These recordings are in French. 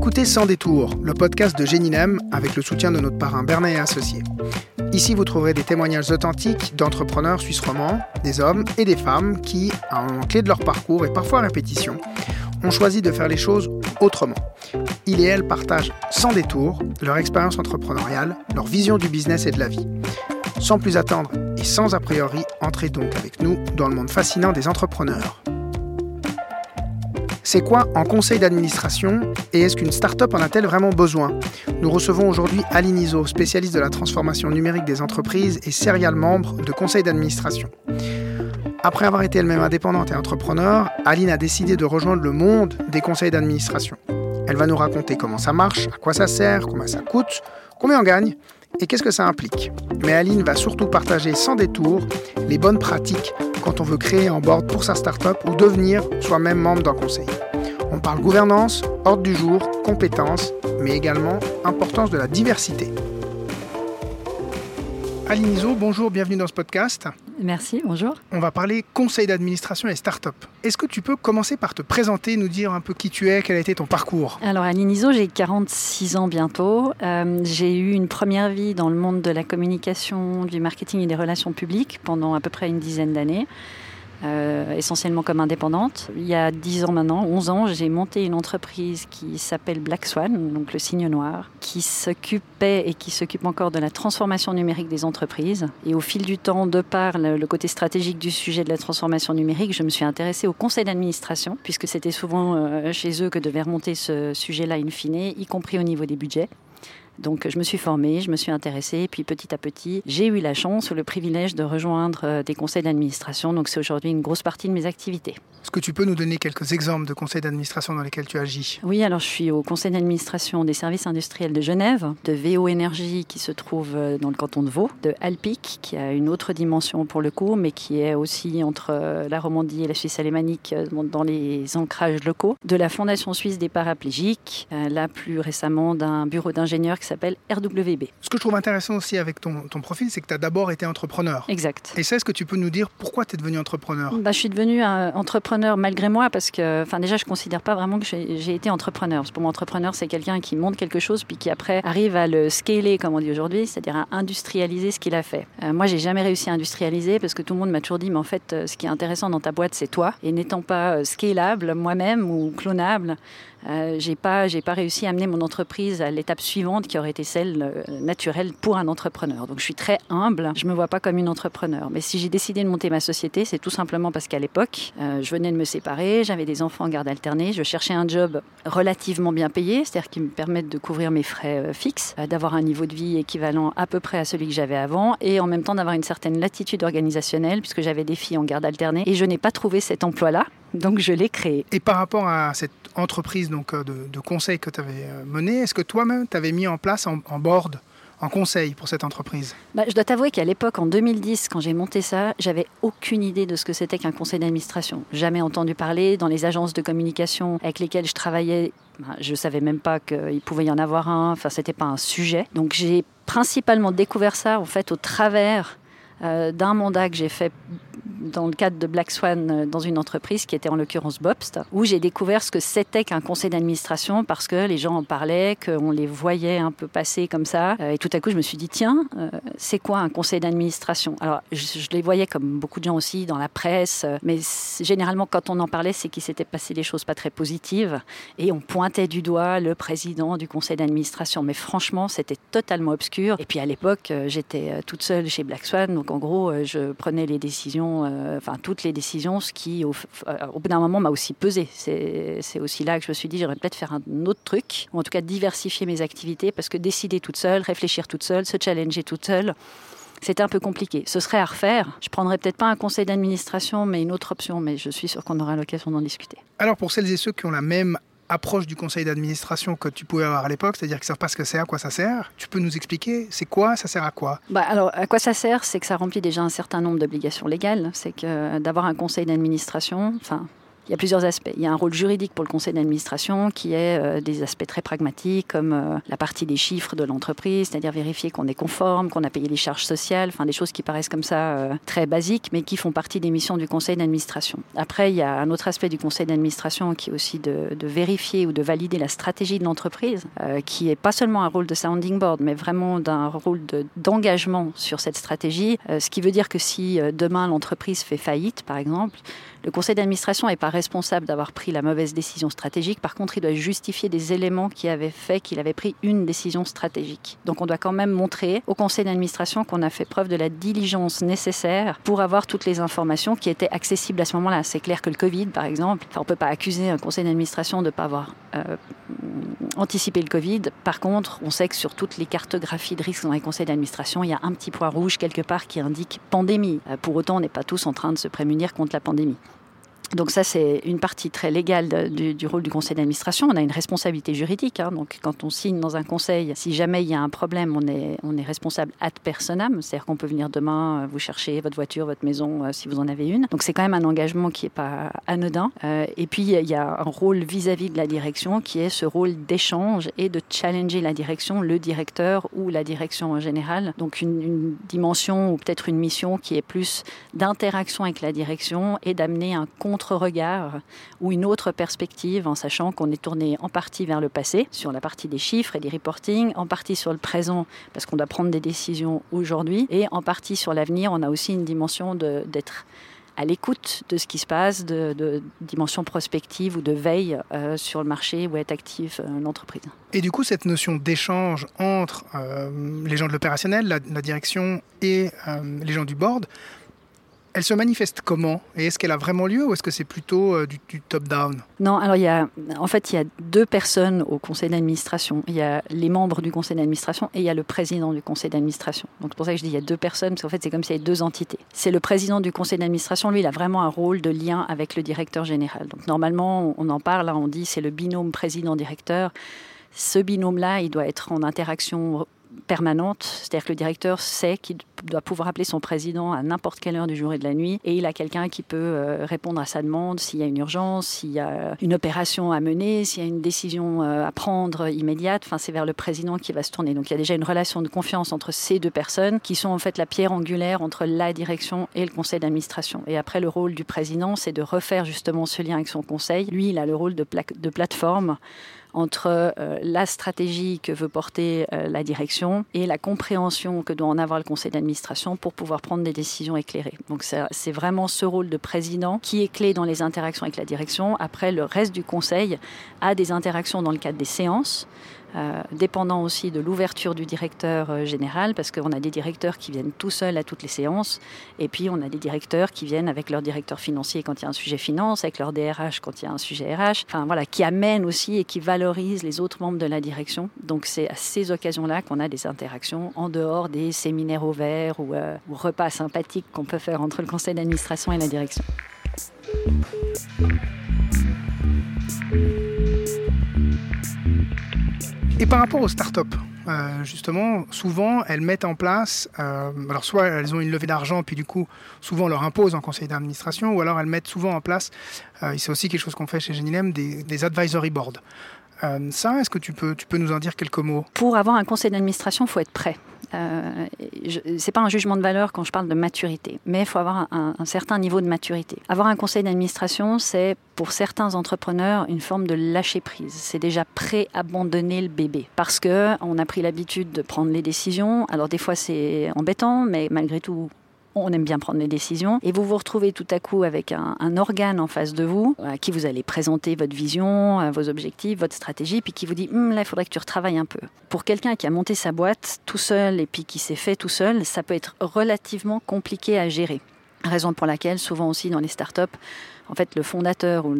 écoutez Sans détour, le podcast de Géninem avec le soutien de notre parrain Bernard et Associés. Ici, vous trouverez des témoignages authentiques d'entrepreneurs suisses romands, des hommes et des femmes qui, à un moment clé de leur parcours et parfois à répétition, ont choisi de faire les choses autrement. Ils et elles partagent sans détour leur expérience entrepreneuriale, leur vision du business et de la vie. Sans plus attendre et sans a priori, entrez donc avec nous dans le monde fascinant des entrepreneurs. C'est quoi en conseil d'administration et est-ce qu'une start-up en a-t-elle vraiment besoin? Nous recevons aujourd'hui Aline Iso, spécialiste de la transformation numérique des entreprises et serial membre de conseil d'administration. Après avoir été elle-même indépendante et entrepreneur, Aline a décidé de rejoindre le monde des conseils d'administration. Elle va nous raconter comment ça marche, à quoi ça sert, combien ça coûte, combien on gagne et qu'est-ce que ça implique? Mais Aline va surtout partager sans détour les bonnes pratiques quand on veut créer un board pour sa start-up ou devenir soi-même membre d'un conseil. On parle gouvernance, ordre du jour, compétences, mais également importance de la diversité. Aline Iso, bonjour, bienvenue dans ce podcast. Merci, bonjour. On va parler conseil d'administration et start-up. Est-ce que tu peux commencer par te présenter, nous dire un peu qui tu es, quel a été ton parcours? Alors, Aline Iso, j'ai 46 ans bientôt. Euh, j'ai eu une première vie dans le monde de la communication, du marketing et des relations publiques pendant à peu près une dizaine d'années. Euh, essentiellement comme indépendante. Il y a 10 ans maintenant, 11 ans, j'ai monté une entreprise qui s'appelle Black Swan, donc le signe noir, qui s'occupait et qui s'occupe encore de la transformation numérique des entreprises. Et au fil du temps, de par le, côté stratégique du sujet de la transformation numérique, je me suis intéressée au conseil d'administration, puisque c'était souvent euh, chez eux que devait remonter ce sujet-là in fine, y compris au niveau des budgets. Donc je me suis formée, je me suis intéressée, et puis petit à petit, j'ai eu la chance ou le privilège de rejoindre euh, des conseils d'administration. Donc c'est aujourd'hui une grosse partie de mes activités. Est-ce que tu peux nous donner quelques exemples de conseils d'administration dans lesquels tu agis? Oui, alors je suis au conseil d'administration des services industriels de Genève, de VO Énergie qui se trouve euh, dans le canton de Vaud, de Alpic qui a une autre dimension pour le coup, mais qui est aussi entre euh, la Romandie et la Suisse alémanique dans les ancrages locaux, de la Fondation suisse des paraplégiques, là plus récemment d'un bureau d'ingénieurs qui s'appelle RWB. Ce que je trouve intéressant aussi avec ton, ton profil, c'est que tu as d'abord été entrepreneur. Exact. Et ça, est-ce que tu peux nous dire pourquoi tu es devenu entrepreneur? Bah, Je suis devenu un entrepreneur malgré moi parce que, enfin, déjà, je ne considère pas vraiment que j'ai été entrepreneur. Pour moi, entrepreneur, c'est quelqu'un qui monte quelque chose puis qui après arrive à le scaler, comme on dit aujourd'hui, c'est-à-dire à industrialiser ce qu'il a fait. Euh, moi, j'ai jamais réussi à industrialiser parce que tout le monde m'a toujours dit, mais en fait, euh, ce qui est intéressant dans ta boîte, c'est toi. Et n'étant pas euh, scalable moi-même ou clonable, euh, j'ai pas, j'ai pas réussi à amener mon entreprise à l'étape suivante qui aurait été celle euh, naturelle pour un entrepreneur. Donc je suis très humble, je me vois pas comme une entrepreneur. Mais si j'ai décidé de monter ma société, c'est tout simplement parce qu'à l'époque, euh, je venais de me séparer, j'avais des enfants en garde alternée, je cherchais un job relativement bien payé, c'est-à-dire qui me permette de couvrir mes frais fixes, d'avoir un niveau de vie équivalent à peu près à celui que j'avais avant, et en même temps d'avoir une certaine latitude organisationnelle puisque j'avais des filles en garde alternée et je n'ai pas trouvé cet emploi-là. Donc je l'ai créé. Et par rapport à cette entreprise donc, euh, de, de conseil que tu avais euh, menée, est-ce que toi-même tu avais mis en place en, board en conseil pour cette entreprise? Bah, Je dois t'avouer qu'à l'époque, en 2010, quand j'ai monté ça, j'avais aucune idée de ce que c'était qu'un conseil d'administration. Jamais entendu parler dans les agences de communication avec lesquelles je travaillais. Bah, je ne savais même pas qu'il pouvait y en avoir un. Enfin, c'était pas un sujet. Donc, j'ai principalement découvert ça en fait au travers euh, d'un mandat que j'ai fait dans le cadre de Black Swan euh, dans une entreprise qui était en l'occurrence Bobst, où j'ai découvert ce que c'était qu'un conseil d'administration parce que les gens en parlaient, qu'on les voyait un peu passer comme ça. Euh, et tout à coup, je me suis dit, tiens, euh, c'est quoi un conseil d'administration? Alors, je, les voyais comme beaucoup de gens aussi dans la presse, mais généralement, quand on en parlait, c'est qu'il s'était passé des choses pas très positives et on pointait du doigt le président du conseil d'administration. Mais franchement, c'était totalement obscur. Et puis à l'époque, j'étais toute seule chez Black Swan, donc en gros, je prenais les décisions euh, toutes les décisions, ce qui au, euh, au bout d'un moment m'a aussi pesé. C'est aussi là que je me suis dit j'aurais peut-être faire un autre truc, ou en tout cas diversifier mes activités, parce que décider toute seule, réfléchir toute seule, se challenger toute seule, c'était un peu compliqué. Ce serait à refaire. Je prendrais peut-être pas un conseil d'administration, mais une autre option. Mais je suis sûre qu'on aura l'occasion d'en discuter. Alors pour celles et ceux qui ont la même approche du conseil d'administration que tu pouvais avoir à l'époque, c'est-à-dire qu'ils ne savent pas ce que c'est, à quoi ça sert. Tu peux nous expliquer c'est quoi, ça sert à quoi? Bah Alors, à quoi ça sert? C'est que ça remplit déjà un certain nombre d'obligations légales. C'est que d'avoir un conseil d'administration, enfin, Il y a plusieurs aspects. Il y a un rôle juridique pour le conseil d'administration qui est euh, des aspects très pragmatiques comme euh, la partie des chiffres de l'entreprise, c'est-à-dire vérifier qu'on est conforme, qu'on a payé les charges sociales, enfin des choses qui paraissent comme ça euh, très basiques mais qui font partie des missions du conseil d'administration. Après, il y a un autre aspect du conseil d'administration qui est aussi de, vérifier ou de valider la stratégie de l'entreprise, qui est pas seulement un rôle de sounding board mais vraiment d'un rôle d'engagement sur cette stratégie, ce qui veut dire que si demain l'entreprise fait faillite par exemple, le conseil d'administration n'est pas responsable d'avoir pris la mauvaise décision stratégique. Par contre, il doit justifier des éléments qui avaient fait qu'il avait pris une décision stratégique. Donc on doit quand même montrer au conseil d'administration qu'on a fait preuve de la diligence nécessaire pour avoir toutes les informations qui étaient accessibles à ce moment-là. C'est clair que le Covid, par exemple, on ne peut pas accuser un conseil d'administration de ne pas avoir euh, anticipé le Covid. Par contre, on sait que sur toutes les cartographies de risques dans les conseils d'administration, il y a un petit point rouge quelque part qui indique pandémie. Euh, pour autant, on n'est pas tous en train de se prémunir contre la pandémie. Donc ça, c'est une partie très légale du, rôle du conseil d'administration. On a une responsabilité juridique. Hein. Donc quand on signe dans un conseil, si jamais il y a un problème, on est, on est responsable ad personam. C'est-à-dire qu'on peut venir demain euh, vous chercher votre voiture, votre maison, euh, si vous en avez une. Donc c'est quand même un engagement qui n'est pas anodin. Euh, et puis il y a un rôle vis-à-vis de la direction qui est ce rôle d'échange et de challenger la direction, le directeur ou la direction en général. Donc une, une dimension ou peut-être une mission qui est plus d'interaction avec la direction et d'amener un compte regard ou une autre perspective en sachant qu'on est tourné en partie vers le passé, sur la partie des chiffres et des reporting, en partie sur le présent parce qu'on doit prendre des décisions aujourd'hui et en partie sur l'avenir. On a aussi une dimension d'être à l'écoute de ce qui se passe, de, dimension prospective ou de veille euh, sur le marché où est active euh, l'entreprise. Et du coup, cette notion d'échange entre euh, les gens de l'opérationnel, la, direction et les gens du board, elle se manifeste comment? Et est-ce qu'elle a vraiment lieu ou est-ce que c'est plutôt euh, du, top-down? Non, alors il y a, en fait, il y a deux personnes au conseil d'administration. Il y a les membres du conseil d'administration et il y a le président du conseil d'administration. Donc c'est pour ça que je dis il y a deux personnes, parce qu'en fait c'est comme s'il y avait deux entités. C'est le président du conseil d'administration, lui, il a vraiment un rôle de lien avec le directeur général. Donc normalement, on en parle, on dit c'est le binôme président-directeur. Ce binôme-là, il doit être en interaction permanente, c'est-à-dire que le directeur sait qu'il doit pouvoir appeler son président à n'importe quelle heure du jour et de la nuit, et il a quelqu'un qui peut euh, répondre à sa demande s'il y a une urgence, s'il y a une opération à mener, s'il y a une décision euh, à prendre immédiate. Enfin, c'est vers le président qui va se tourner. Donc il y a déjà une relation de confiance entre ces deux personnes qui sont en fait la pierre angulaire entre la direction et le conseil d'administration. Et après, le rôle du président, c'est de refaire justement ce lien avec son conseil. Lui, il a le rôle de, de plateforme entre euh, la stratégie que veut porter la direction et la compréhension que doit en avoir le conseil d'administration pour pouvoir prendre des décisions éclairées. Donc c'est vraiment ce rôle de président qui est clé dans les interactions avec la direction. Après, le reste du conseil a des interactions dans le cadre des séances. Euh, dépendant aussi de l'ouverture du directeur euh, général, parce qu'on a des directeurs qui viennent tout seuls à toutes les séances, et puis on a des directeurs qui viennent avec leur directeur financier quand il y a un sujet finance, avec leur DRH quand il y a un sujet RH, enfin voilà, qui amènent aussi et qui valorisent les autres membres de la direction. Donc c'est à ces occasions-là qu'on a des interactions en dehors des séminaires ouverts ou, euh, ou repas sympathiques qu'on peut faire entre le conseil d'administration et la direction. Et par rapport aux startups, euh, justement, souvent, elles mettent en place, euh, alors soit elles ont une levée d'argent, puis du coup, souvent on leur impose en conseil d'administration, ou alors elles mettent souvent en place, euh, et c'est aussi quelque chose qu'on fait chez Genilem, des, des advisory boards. Ça, est-ce que tu peux, tu peux nous en dire quelques mots? Pour avoir un conseil d'administration, il faut être prêt. Euh, c'est pas un jugement de valeur quand je parle de maturité, mais il faut avoir un, certain niveau de maturité. Avoir un conseil d'administration, c'est pour certains entrepreneurs une forme de lâcher prise. C'est déjà prêt à abandonner le bébé parce que on a pris l'habitude de prendre les décisions. Alors des fois c'est embêtant, mais malgré tout on aime bien prendre les décisions, et vous vous retrouvez tout à coup avec un, organe en face de vous, à qui vous allez présenter votre vision, euh, vos objectifs, votre stratégie, puis qui vous dit hum, là, il faudrait que tu retravailles un peu. Pour quelqu'un qui a monté sa boîte tout seul et puis qui s'est fait tout seul, ça peut être relativement compliqué à gérer. Raison pour laquelle, souvent aussi dans les startups, en fait, le fondateur ou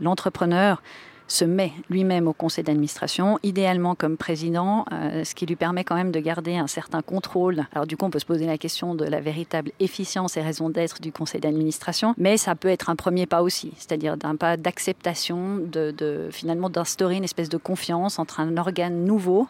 l'entrepreneur se met lui-même au conseil d'administration, idéalement comme président, euh, ce qui lui permet quand même de garder un certain contrôle. Alors du coup, on peut se poser la question de la véritable efficience et raison d'être du conseil d'administration, mais ça peut être un premier pas aussi, c'est-à-dire d'un pas d'acceptation, de, finalement d'instaurer une espèce de confiance entre un organe nouveau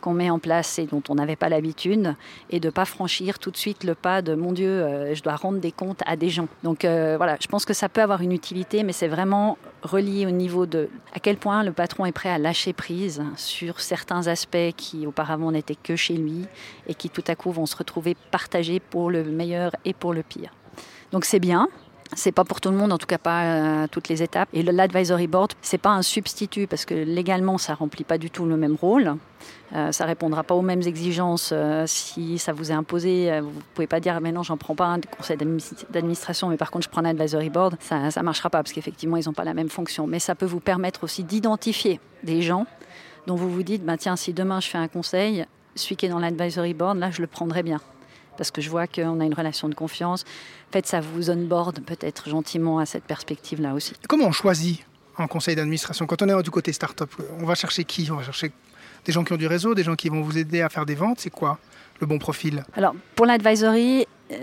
qu'on met en place et dont on n'avait pas l'habitude, et de pas franchir tout de suite le pas de mon Dieu, euh, je dois rendre des comptes à des gens. Donc euh, voilà, je pense que ça peut avoir une utilité, mais c'est vraiment relié au niveau de à quel point le patron est prêt à lâcher prise sur certains aspects qui auparavant n'étaient que chez lui et qui tout à coup vont se retrouver partagés pour le meilleur et pour le pire. Donc c'est bien, c'est pas pour tout le monde, en tout cas pas à euh, toutes les étapes. Et l'advisory board, c'est pas un substitut parce que légalement, ça remplit pas du tout le même rôle. Euh, ça répondra pas aux mêmes exigences euh, si ça vous est imposé. vous pouvez pas dire mais non, j'en prends pas un conseil d'administration, mais par contre je prends un advisory board. Ça, ça marchera pas parce qu'effectivement ils n'ont pas la même fonction. Mais ça peut vous permettre aussi d'identifier des gens dont vous vous dites bah tiens si demain je fais un conseil, celui qui est dans l'advisory board, là je le prendrai bien parce que je vois qu'on a une relation de confiance. En fait, ça vous onboard peut-être gentiment à cette perspective-là aussi. Comment on choisit un conseil d'administration Quand on est du côté start-up, on va chercher qui On va chercher des gens qui ont du réseau, des gens qui vont vous aider à faire des ventes C'est quoi le bon profil Alors, pour l'advisory, euh,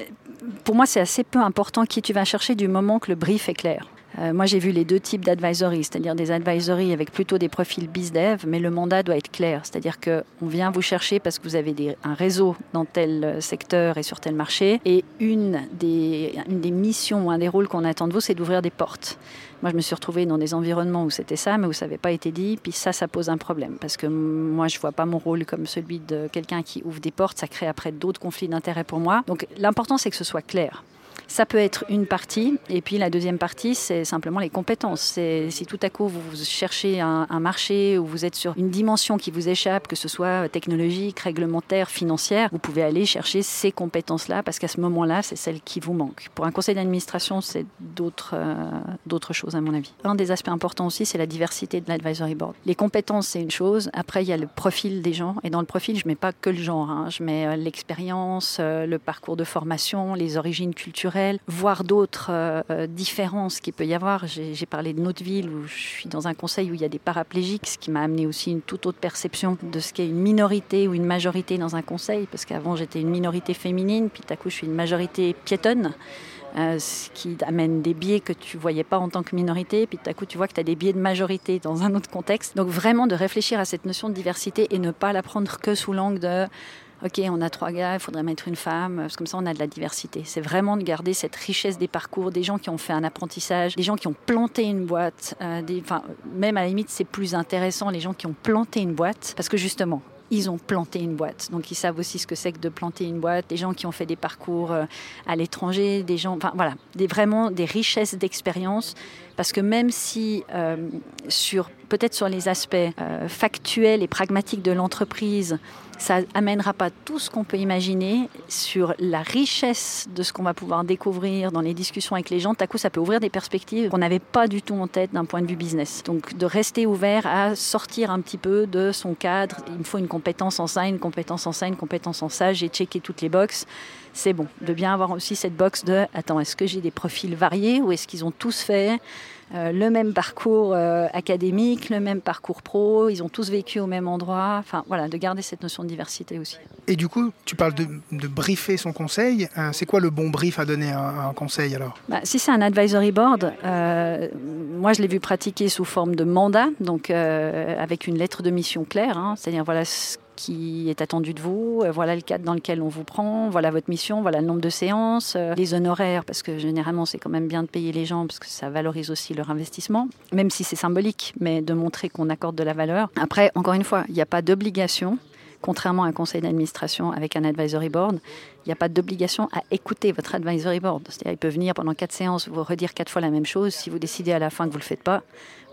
pour moi, c'est assez peu important qui tu vas chercher du moment que le brief est clair. Euh, moi, j'ai vu les deux types d'advisory, c'est-à-dire des advisory avec plutôt des profils bizdev, mais le mandat doit être clair, c'est-à-dire qu'on vient vous chercher parce que vous avez un réseau dans tel secteur et sur tel marché, et une des, une des missions ou un des rôles qu'on attend de vous, c'est d'ouvrir des portes. Moi, je me suis retrouvée dans des environnements où c'était ça, mais où ça n'avait pas été dit. Puis ça, ça pose un problème. Parce que moi, je ne vois pas mon rôle comme celui de quelqu'un qui ouvre des portes. Ça crée après d'autres conflits d'intérêts pour moi. Donc l'important, c'est que ce soit clair. Ça peut être une partie, et puis la deuxième partie, c'est simplement les compétences. Si tout à coup vous cherchez un, marché ou vous êtes sur une dimension qui vous échappe, que ce soit technologique, réglementaire, financière, vous pouvez aller chercher ces compétences-là parce qu'à ce moment-là, c'est celles qui vous manquent. Pour un conseil d'administration, c'est d'autres euh, choses à mon avis. Un des aspects importants aussi, c'est la diversité de l'advisory board. Les compétences, c'est une chose. Après, il y a le profil des gens, et dans le profil, je mets pas que le genre. Hein. Je mets euh, l'expérience, euh, le parcours de formation, les origines culturelles voir d'autres euh, euh, différences qu'il peut y avoir. J'ai parlé de notre ville où je suis dans un conseil où il y a des paraplégiques, ce qui m'a amené aussi une toute autre perception de ce qu'est une minorité ou une majorité dans un conseil, parce qu'avant j'étais une minorité féminine, puis tout à coup je suis une majorité piétonne. Euh, ce qui amène des biais que tu voyais pas en tant que minorité, puis tout à coup tu vois que tu as des biais de majorité dans un autre contexte. Donc vraiment de réfléchir à cette notion de diversité et ne pas la prendre que sous l'angle de ok, on a trois gars, il faudrait mettre une femme, parce que comme ça on a de la diversité. C'est vraiment de garder cette richesse des parcours, des gens qui ont fait un apprentissage, des gens qui ont planté une boîte, euh, enfin, même à la limite c'est plus intéressant les gens qui ont planté une boîte, parce que justement, ils ont planté une boîte. Donc ils savent aussi ce que c'est que de planter une boîte. Des gens qui ont fait des parcours euh, à l'étranger, des gens, enfin voilà, des, vraiment des richesses d'expérience. Parce que même si euh, sur peut-être sur les aspects euh, factuels et pragmatiques de l'entreprise, ça amènera pas tout ce qu'on peut imaginer sur la richesse de ce qu'on va pouvoir découvrir dans les discussions avec les gens. Tout coup, ça peut ouvrir des perspectives qu'on n'avait pas du tout en tête d'un point de vue business. Donc, de rester ouvert à sortir un petit peu de son cadre. Il me faut une compétence en ça, une compétence en ça, une compétence en ça. J'ai checké toutes les boxes. C'est bon. De bien avoir aussi cette box de attends, est-ce que j'ai des profils variés ou est-ce qu'ils ont tous fait le même parcours euh, académique, le même parcours pro, ils ont tous vécu au même endroit. Enfin, voilà, de garder cette notion de diversité aussi. Et du coup, tu parles de, briefer son conseil. Euh, c'est quoi le bon brief à donner à, un conseil alors? Bah, Si c'est un advisory board, moi je l'ai vu pratiquer sous forme de mandat, donc avec une lettre de mission claire, hein. c'est-à-dire voilà ce qui est attendu de vous, euh, voilà le cadre dans lequel on vous prend, voilà votre mission, voilà le nombre de séances, euh, les honoraires, parce que généralement c'est quand même bien de payer les gens, parce que ça valorise aussi leur investissement, même si c'est symbolique, mais de montrer qu'on accorde de la valeur. Après, encore une fois, il n'y a pas d'obligation contrairement à un conseil d'administration avec un advisory board, il n'y a pas d'obligation à écouter votre advisory board. C'est-à-dire, il peut venir pendant quatre séances vous redire quatre fois la même chose. Si vous décidez à la fin que vous ne le faites pas,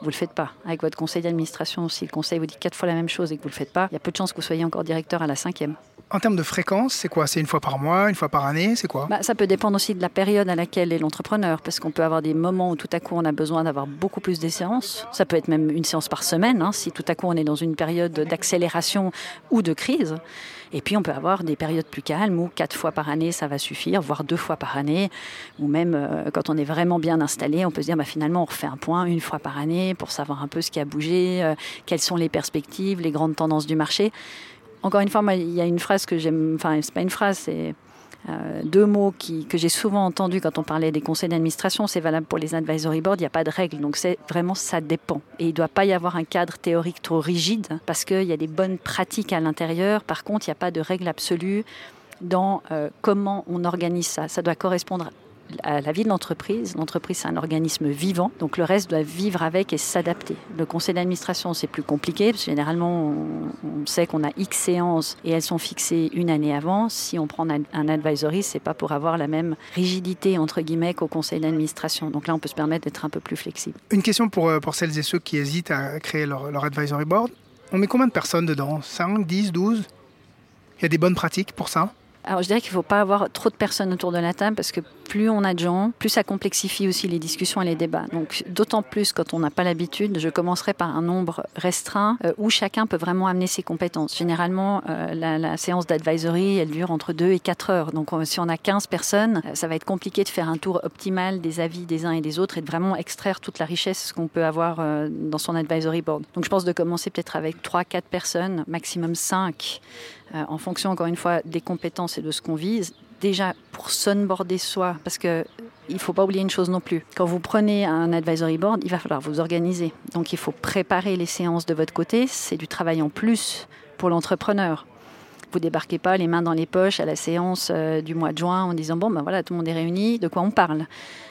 vous ne le faites pas. Avec votre conseil d'administration, si le conseil vous dit quatre fois la même chose et que vous ne le faites pas, il y a peu de chances que vous soyez encore directeur à la cinquième. En termes de fréquence, c'est quoi? C'est une fois par mois, une fois par année C'est quoi? Bah, Ça peut dépendre aussi de la période à laquelle est l'entrepreneur, parce qu'on peut avoir des moments où tout à coup on a besoin d'avoir beaucoup plus de séances. Ça peut être même une séance par semaine, hein, si tout à coup on est dans une période d'accélération ou de crise. Et puis on peut avoir des périodes plus calmes où quatre fois par année, ça va suffire, voire deux fois par année. Ou même euh, quand on est vraiment bien installé, on peut se dire bah, finalement on refait un point une fois par année pour savoir un peu ce qui a bougé, euh, quelles sont les perspectives, les grandes tendances du marché. Encore une fois, il y a une phrase que j'aime, enfin c'est pas une phrase, c'est euh, deux mots qui, que j'ai souvent entendus quand on parlait des conseils d'administration, c'est valable pour les advisory boards, il n'y a pas de règles. Donc c'est vraiment ça dépend. Et il ne doit pas y avoir un cadre théorique trop rigide parce qu'il y a des bonnes pratiques à l'intérieur. Par contre, il n'y a pas de règle absolue dans euh, comment on organise ça. Ça doit correspondre à la vie de l'entreprise. L'entreprise, c'est un organisme vivant, donc le reste doit vivre avec et s'adapter. Le conseil d'administration, c'est plus compliqué, parce que généralement, on, sait qu'on a X séances et elles sont fixées une année avant. Si on prend un advisory, c'est pas pour avoir la même rigidité, entre guillemets, qu'au conseil d'administration. Donc là, on peut se permettre d'être un peu plus flexible. Une question pour, euh, celles et ceux qui hésitent à créer leur, leur advisory board. On met combien de personnes dedans? 5, 10, 12 Il y a des bonnes pratiques pour ça? Alors je dirais qu'il ne faut pas avoir trop de personnes autour de la table parce que plus on a de gens, plus ça complexifie aussi les discussions et les débats. Donc d'autant plus quand on n'a pas l'habitude, je commencerai par un nombre restreint euh, où chacun peut vraiment amener ses compétences. Généralement, euh, la, séance d'advisory, elle dure entre 2 et 4 heures. Donc si on a 15 personnes, euh, ça va être compliqué de faire un tour optimal des avis des uns et des autres et de vraiment extraire toute la richesse qu'on peut avoir dans son advisory board. Donc je pense de commencer peut-être avec 3-4 personnes, maximum 5 euh, en fonction, encore une fois, des compétences et de ce qu'on vise. Déjà, pour sunboarder soi, parce que il faut pas oublier une chose non plus. Quand vous prenez un advisory board, il va falloir vous organiser. Donc il faut préparer les séances de votre côté. C'est du travail en plus pour l'entrepreneur. Vous débarquez pas les mains dans les poches à la séance euh, du mois de juin en disant bon ben voilà tout le monde est réuni, de quoi on parle.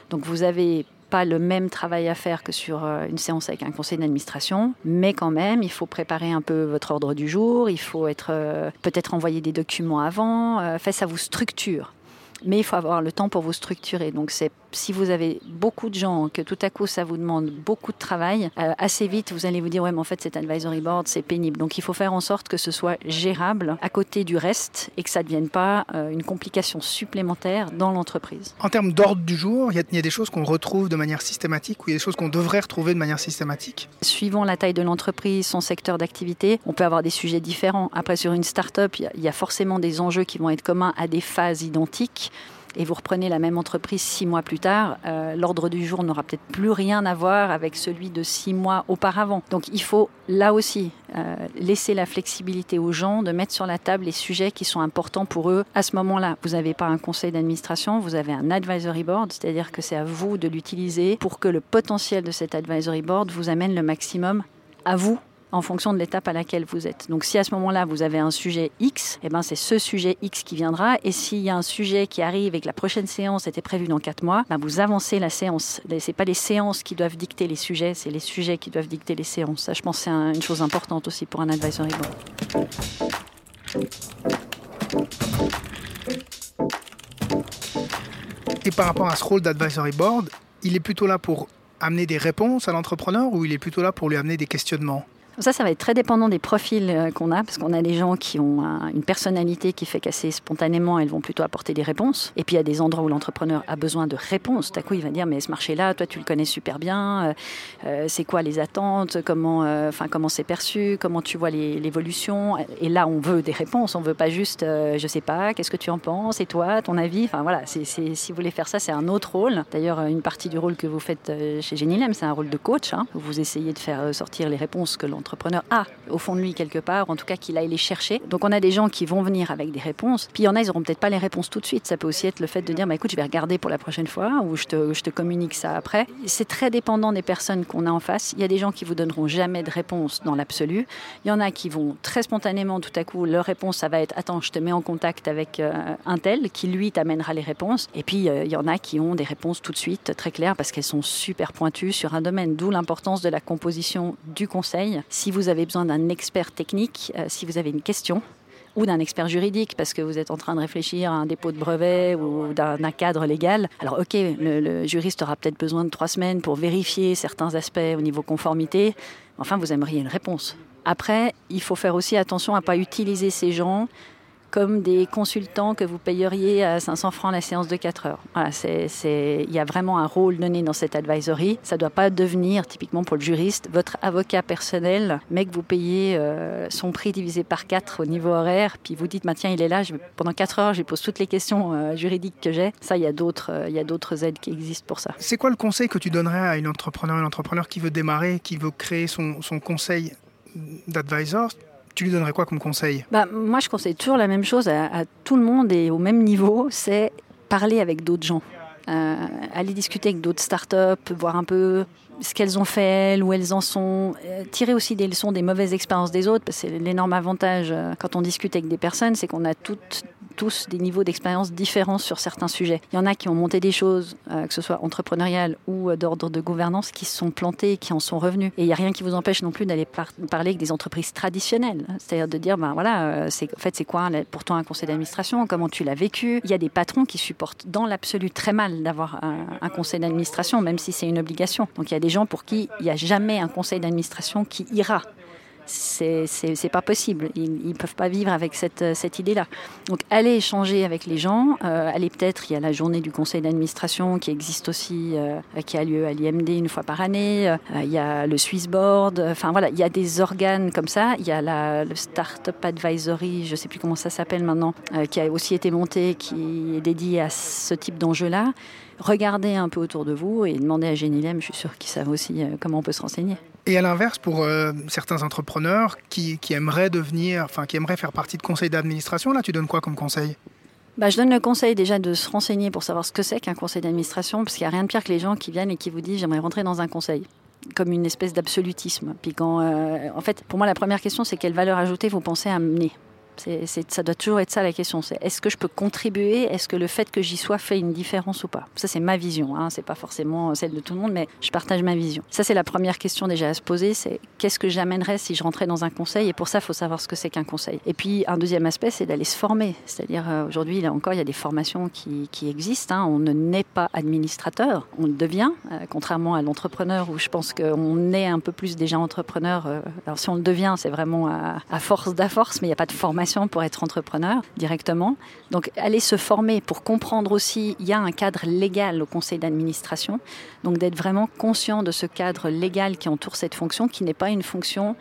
Donc vous avez pas le même travail à faire que sur euh, une séance avec un conseil d'administration, mais quand même, il faut préparer un peu votre ordre du jour, il faut être euh, peut-être envoyer des documents avant, euh, ça vous structure mais il faut avoir le temps pour vous structurer. Donc c'est si vous avez beaucoup de gens, que tout à coup ça vous demande beaucoup de travail, euh, assez vite vous allez vous dire ouais mais en fait cet advisory board c'est pénible. Donc il faut faire en sorte que ce soit gérable à côté du reste et que ça ne devienne pas euh, une complication supplémentaire dans l'entreprise. En termes d'ordre du jour, il y, a des choses qu'on retrouve de manière systématique ou il y a des choses qu'on devrait retrouver de manière systématique? Suivant la taille de l'entreprise, son secteur d'activité, on peut avoir des sujets différents. Après sur une start-up, il y a forcément des enjeux qui vont être communs à des phases identiques et vous reprenez la même entreprise six mois plus tard, euh, l'ordre du jour n'aura peut-être plus rien à voir avec celui de six mois auparavant. Donc il faut là aussi euh, laisser la flexibilité aux gens de mettre sur la table les sujets qui sont importants pour eux à ce moment-là. Vous n'avez pas un conseil d'administration, vous avez un advisory board, c'est-à-dire que c'est à vous de l'utiliser pour que le potentiel de cet advisory board vous amène le maximum à vous en fonction de l'étape à laquelle vous êtes. Donc si à ce moment-là vous avez un sujet X, eh ben c'est ce sujet X qui viendra. Et s'il y a un sujet qui arrive et que la prochaine séance était prévue dans quatre mois, ben vous avancez la séance. C'est pas les séances qui doivent dicter les sujets, c'est les sujets qui doivent dicter les séances. Ça, je pense, c'est une chose importante aussi pour un advisory board. Et par rapport à ce rôle d'advisory board, il est plutôt là pour amener des réponses à l'entrepreneur ou il est plutôt là pour lui amener des questionnements? Ça, ça va être très dépendant des profils euh, qu'on a, parce qu'on a des gens qui ont une personnalité qui fait qu'assez spontanément, elles vont plutôt apporter des réponses. Et puis il y a des endroits où l'entrepreneur a besoin de réponses. Tout à coup, il va dire, mais ce marché-là, toi, tu le connais super bien. Euh, euh, c'est quoi les attentes Comment, comment c'est perçu Comment tu vois l'évolution Et là, on veut des réponses. On veut pas juste, je sais pas, qu'est-ce que tu en penses Et toi, ton avis Enfin voilà, si vous voulez faire ça, c'est un autre rôle. D'ailleurs, une partie du rôle que vous faites chez Genilem, c'est un rôle de coach. Hein, vous essayez de faire sortir les réponses que l'entrepreneur l'entrepreneur a au fond de lui quelque part, en tout cas qu'il aille les chercher. Donc on a des gens qui vont venir avec des réponses, puis il y en a, ils n'auront peut-être pas les réponses tout de suite. Ça peut aussi être le fait de dire, bah, écoute, je vais regarder pour la prochaine fois, ou je te, je te communique ça après. C'est très dépendant des personnes qu'on a en face. Il y a des gens qui vous donneront jamais de réponse dans l'absolu. Il y en a qui vont très spontanément, tout à coup, leur réponse, ça va être, attends, je te mets en contact avec euh, un tel, qui lui t'amènera les réponses. Et puis euh, il y en a qui ont des réponses tout de suite, très claires, parce qu'elles sont super pointues sur un domaine, d'où l'importance de la composition du conseil. Si vous avez besoin d'un expert technique euh, si vous avez une question ou d'un expert juridique parce que vous êtes en train de réfléchir à un dépôt de brevet ou d'un cadre légal. Alors ok, le, juriste aura peut-être besoin de trois semaines pour vérifier certains aspects au niveau conformité. Enfin, vous aimeriez une réponse. Après, il faut faire aussi attention à ne pas utiliser ces gens comme des consultants que vous payeriez à 500 francs la séance de 4 heures. Il y a vraiment un rôle donné dans cette advisory. Ça ne doit pas devenir, typiquement pour le juriste, votre avocat personnel, mais que vous payez euh, son prix divisé par 4 au niveau horaire, puis vous dites, bah, tiens, il est là, pendant 4 heures, je lui pose toutes les questions euh, juridiques que j'ai. Ça, il y a d'autres, euh, il y a d'autres aides qui existent pour ça. C'est quoi le conseil que tu donnerais à une entrepreneur, un entrepreneur qui veut démarrer, qui veut créer son conseil d'advisor tu lui donnerais quoi comme conseil? Bah, Moi, je conseille toujours la même chose à, tout le monde et au même niveau, c'est parler avec d'autres gens. Euh, aller discuter avec d'autres startups, voir un peu ce qu'elles ont fait elles, où elles en sont, euh, tirer aussi des leçons des mauvaises expériences des autres, parce que l'énorme avantage euh, quand on discute avec des personnes, c'est qu'on a toutes tous des niveaux d'expérience différents sur certains sujets. Il y en a qui ont monté des choses, euh, que ce soit entrepreneuriales ou d'ordre de gouvernance, qui se sont plantées, qui en sont revenus. Et il n'y a rien qui vous empêche non plus d'aller parler avec des entreprises traditionnelles. C'est-à-dire de dire, ben voilà, c'est, en fait, c'est quoi pour toi un conseil d'administration? Comment tu l'as vécu? Il y a des patrons qui supportent dans l'absolu très mal d'avoir un, conseil d'administration, même si c'est une obligation. Donc il y a gens pour qui il n'y a jamais un conseil d'administration qui ira c'est pas possible. Ils ne peuvent pas vivre avec cette, idée-là. Donc, allez échanger avec les gens. Euh, allez peut-être, il y a la journée du conseil d'administration qui existe aussi, euh, qui a lieu à l'IMD une fois par année. Euh, il y a le Swissboard. Enfin, voilà, il y a des organes comme ça. Il y a le Startup Advisory, je ne sais plus comment ça s'appelle maintenant, qui a aussi été monté, qui est dédié à ce type d'enjeu-là regardez un peu autour de vous et demandez à Génilem, je suis sûre qu'ils savent aussi comment on peut se renseigner. Et à l'inverse, pour euh, certains entrepreneurs qui, aimeraient devenir, enfin qui aimeraient faire partie de conseils d'administration, là, tu donnes quoi comme conseil? Bah, je donne le conseil déjà de se renseigner pour savoir ce que c'est qu'un conseil d'administration, parce qu'il n'y a rien de pire que les gens qui viennent et qui vous disent j'aimerais rentrer dans un conseil comme une espèce d'absolutisme. Puis quand, euh, en fait, pour moi, la première question, c'est quelle valeur ajoutée vous pensez amener? Ça doit toujours être ça la question. C'est est-ce que je peux contribuer? Est-ce que le fait que j'y sois fait une différence ou pas? Ça, c'est ma vision. Hein, c'est pas forcément celle de tout le monde, mais je partage ma vision. Ça, c'est la première question déjà à se poser. C'est qu'est-ce que j'amènerais si je rentrais dans un conseil? Et pour ça, il faut savoir ce que c'est qu'un conseil. Et puis, un deuxième aspect, c'est d'aller se former. C'est-à-dire, euh, aujourd'hui, là encore, il y a des formations qui, existent. Hein. On ne naît pas administrateur, on le devient, euh, contrairement à l'entrepreneur où je pense qu'on est un peu plus déjà entrepreneur. Euh, alors, si on le devient, c'est vraiment à, à force d'à-force, mais il n'y a pas de formation pour être entrepreneur directement. Donc aller se former pour comprendre aussi, il y a un cadre légal au conseil d'administration. Donc d'être vraiment conscient de ce cadre légal qui entoure cette fonction, qui n'est pas une fonction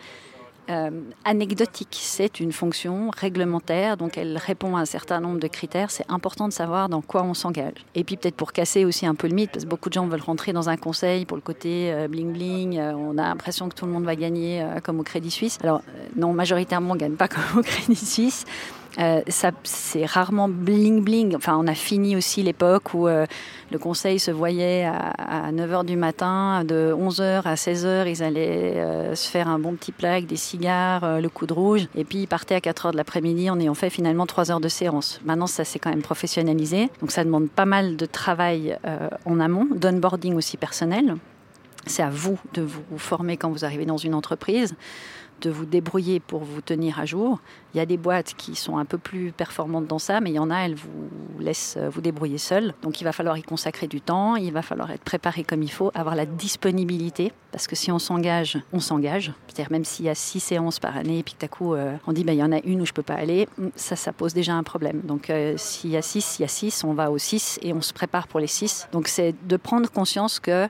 euh, anecdotique. C'est une fonction réglementaire, donc elle répond à un certain nombre de critères. C'est important de savoir dans quoi on s'engage. Et puis peut-être pour casser aussi un peu le mythe, parce que beaucoup de gens veulent rentrer dans un conseil pour le côté euh, bling bling. Euh, on a l'impression que tout le monde va gagner comme au Crédit Suisse. Alors non, majoritairement, on ne gagne pas comme au Crédit Suisse. Euh, c'est rarement bling bling. Enfin, on a fini aussi l'époque où euh, le conseil se voyait à, 9h du matin, de 11h à 16h, ils allaient euh, se faire un bon petit plat avec des cigares, le coude rouge, et puis ils partaient à 4h de l'après-midi en ayant fait finalement 3 heures de séance. Maintenant, ça s'est quand même professionnalisé, donc ça demande pas mal de travail en amont, d'onboarding aussi personnel. C'est à vous de vous former quand vous arrivez dans une entreprise de vous débrouiller pour vous tenir à jour. Il y a des boîtes qui sont un peu plus performantes dans ça, mais il y en a, elles vous laissent euh, vous débrouiller seul. Donc il va falloir y consacrer du temps, il va falloir être préparé comme il faut, avoir la disponibilité, parce que si on s'engage, on s'engage. C'est-à-dire même s'il y a six séances par année, et puis tout à coup euh, on dit bah, il y en a une où je peux pas aller, hum, ça, ça pose déjà un problème. Donc euh, s'il y a six, il y a six, on va aux six et on se prépare pour les six. Donc c'est de prendre conscience que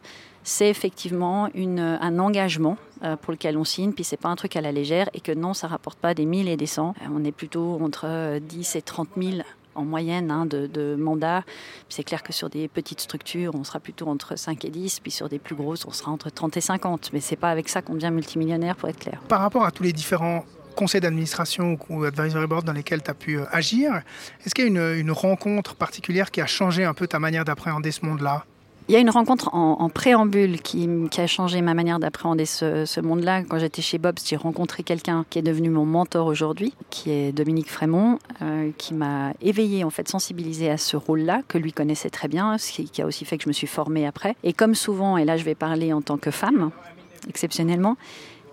c'est effectivement un engagement euh, pour lequel on signe, puis c'est pas un truc à la légère, et que non, ça rapporte pas des 1000 et des 100. Euh, on est plutôt entre 10 euh, et 30 000 en moyenne hein, de, mandats. C'est clair que sur des petites structures, on sera plutôt entre 5 et 10, puis sur des plus grosses, on sera entre 30 et 50. Mais c'est pas avec ça qu'on devient multimillionnaire, pour être clair. Par rapport à tous les différents conseils d'administration ou advisory board dans lesquels tu as pu agir, est-ce qu'il y a une, une rencontre particulière qui a changé un peu ta manière d'appréhender ce monde-là? Il y a une rencontre en, préambule qui, a changé ma manière d'appréhender ce, monde-là. Quand j'étais chez Bob's, j'ai rencontré quelqu'un qui est devenu mon mentor aujourd'hui, qui est Dominique Frémont, euh, qui m'a éveillé, en fait, sensibilisé à ce rôle-là, que lui connaissait très bien, ce qui, a aussi fait que je me suis formée après. Et comme souvent, et là je vais parler en tant que femme, exceptionnellement,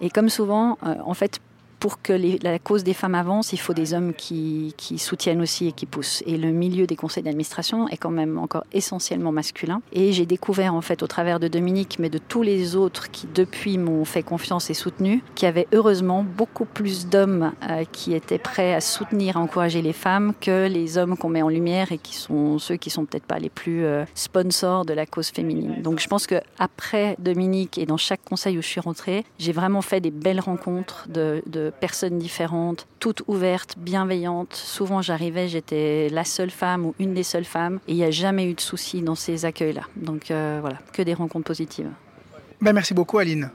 et comme souvent, euh, en fait, pour que la cause des femmes avance, il faut des hommes qui, soutiennent aussi et qui poussent. Et le milieu des conseils d'administration est quand même encore essentiellement masculin. Et j'ai découvert en fait au travers de Dominique, mais de tous les autres qui depuis m'ont fait confiance et soutenu, qu'il y avait heureusement beaucoup plus d'hommes euh, qui étaient prêts à soutenir, à encourager les femmes que les hommes qu'on met en lumière et qui sont ceux qui sont peut-être pas les plus euh, sponsors de la cause féminine. Donc je pense que après Dominique et dans chaque conseil où je suis rentrée, j'ai vraiment fait des belles rencontres de, de personnes différentes, toutes ouvertes, bienveillantes. Souvent, j'arrivais, j'étais la seule femme ou une des seules femmes, et il n'y a jamais eu de soucis dans ces accueils-là. Donc euh, voilà, que des rencontres positives. Ben, merci beaucoup, Aline.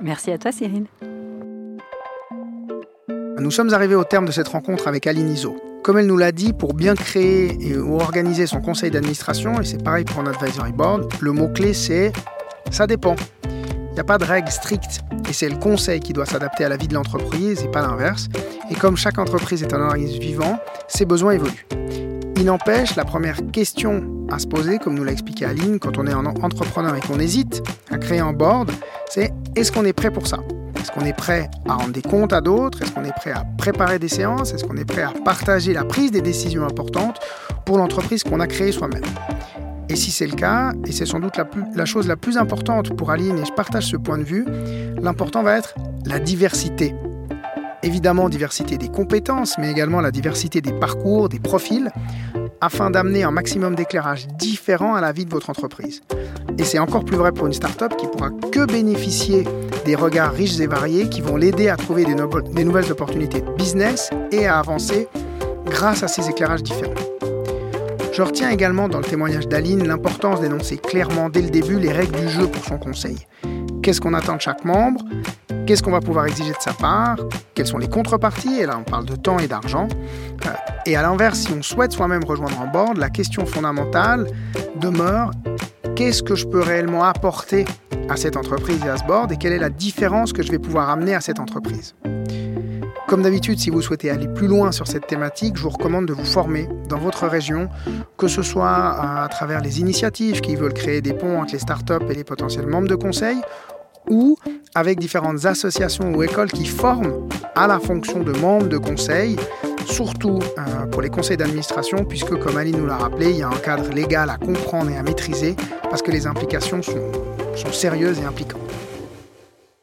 Merci à toi, Cyril. Nous sommes arrivés au terme de cette rencontre avec Aline Iso. Comme elle nous l'a dit, pour bien créer et organiser son conseil d'administration, et c'est pareil pour un advisory board, le mot-clé c'est ça dépend. Il n'y a pas de règles strictes et c'est le conseil qui doit s'adapter à la vie de l'entreprise et pas l'inverse. Et comme chaque entreprise est un organisme vivant, ses besoins évoluent. Il n'empêche, la première question à se poser, comme nous l'a expliqué Aline, quand on est un entrepreneur et qu'on hésite à créer un board, c'est est-ce qu'on est prêt pour ça? Est-ce qu'on est prêt à rendre des comptes à d'autres? Est-ce qu'on est prêt à préparer des séances? Est-ce qu'on est prêt à partager la prise des décisions importantes pour l'entreprise qu'on a créée soi-même? Et si c'est le cas, et c'est sans doute la, chose la plus importante pour Aline, et je partage ce point de vue, l'important va être la diversité. Évidemment, diversité des compétences, mais également la diversité des parcours, des profils, afin d'amener un maximum d'éclairage différent à la vie de votre entreprise. Et c'est encore plus vrai pour une start-up qui pourra que bénéficier des regards riches et variés qui vont l'aider à trouver des, des nouvelles opportunités de business et à avancer grâce à ces éclairages différents. Je retiens également dans le témoignage d'Aline l'importance d'énoncer clairement dès le début les règles du jeu pour son conseil. Qu'est-ce qu'on attend de chaque membre? Qu'est-ce qu'on va pouvoir exiger de sa part? Quelles sont les contreparties? Et là, on parle de temps et d'argent. Euh, et à l'inverse, si on souhaite soi-même rejoindre un board, la question fondamentale demeure qu'est-ce que je peux réellement apporter à cette entreprise et à ce board et quelle est la différence que je vais pouvoir amener à cette entreprise? Comme d'habitude, si vous souhaitez aller plus loin sur cette thématique, je vous recommande de vous former dans votre région, que ce soit à travers les initiatives qui veulent créer des ponts entre les startups et les potentiels membres de conseil, ou avec différentes associations ou écoles qui forment à la fonction de membres de conseil, surtout euh, pour les conseils d'administration, puisque comme Aline nous l'a rappelé, il y a un cadre légal à comprendre et à maîtriser, parce que les implications sont sérieuses et impliquantes.